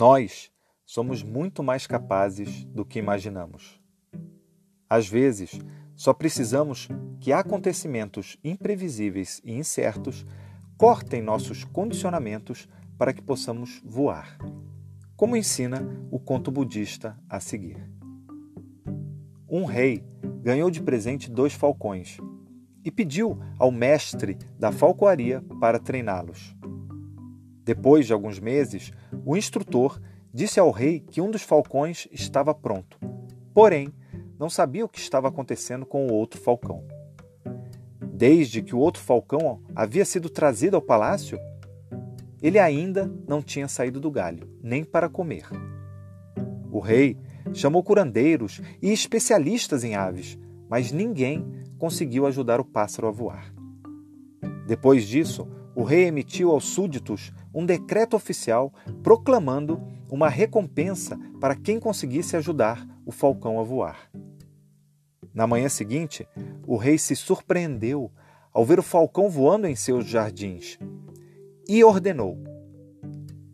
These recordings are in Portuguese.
Nós somos muito mais capazes do que imaginamos. Às vezes, só precisamos que acontecimentos imprevisíveis e incertos cortem nossos condicionamentos para que possamos voar, como ensina o conto budista a seguir. Um rei ganhou de presente dois falcões e pediu ao mestre da falcoaria para treiná-los. Depois de alguns meses, o instrutor disse ao rei que um dos falcões estava pronto, porém não sabia o que estava acontecendo com o outro falcão. Desde que o outro falcão havia sido trazido ao palácio, ele ainda não tinha saído do galho, nem para comer. O rei chamou curandeiros e especialistas em aves, mas ninguém conseguiu ajudar o pássaro a voar. Depois disso, o rei emitiu aos súditos um decreto oficial proclamando uma recompensa para quem conseguisse ajudar o falcão a voar. Na manhã seguinte, o rei se surpreendeu ao ver o falcão voando em seus jardins e ordenou: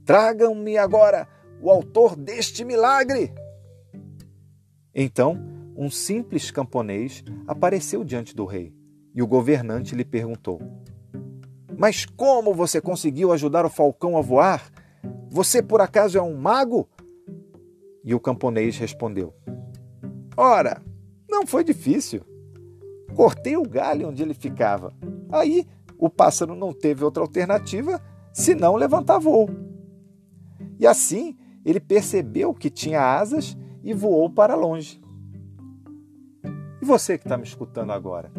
Tragam-me agora o autor deste milagre! Então, um simples camponês apareceu diante do rei e o governante lhe perguntou: Mas como você conseguiu ajudar o falcão a voar? Você por acaso é um mago? E o camponês respondeu: Ora, não foi difícil. Cortei o galho onde ele ficava. Aí o pássaro não teve outra alternativa senão levantar voo. E assim ele percebeu que tinha asas e voou para longe. E você que está me escutando agora,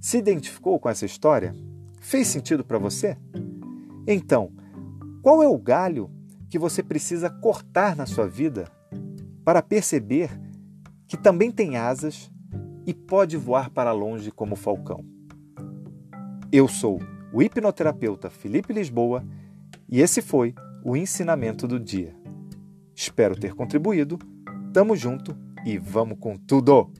se identificou com essa história? Fez sentido para você? Então, qual é o galho que você precisa cortar na sua vida para perceber que também tem asas e pode voar para longe como falcão. Eu sou o hipnoterapeuta Felipe Lisboa e esse foi o ensinamento do dia. Espero ter contribuído. Tamo junto e vamos com tudo!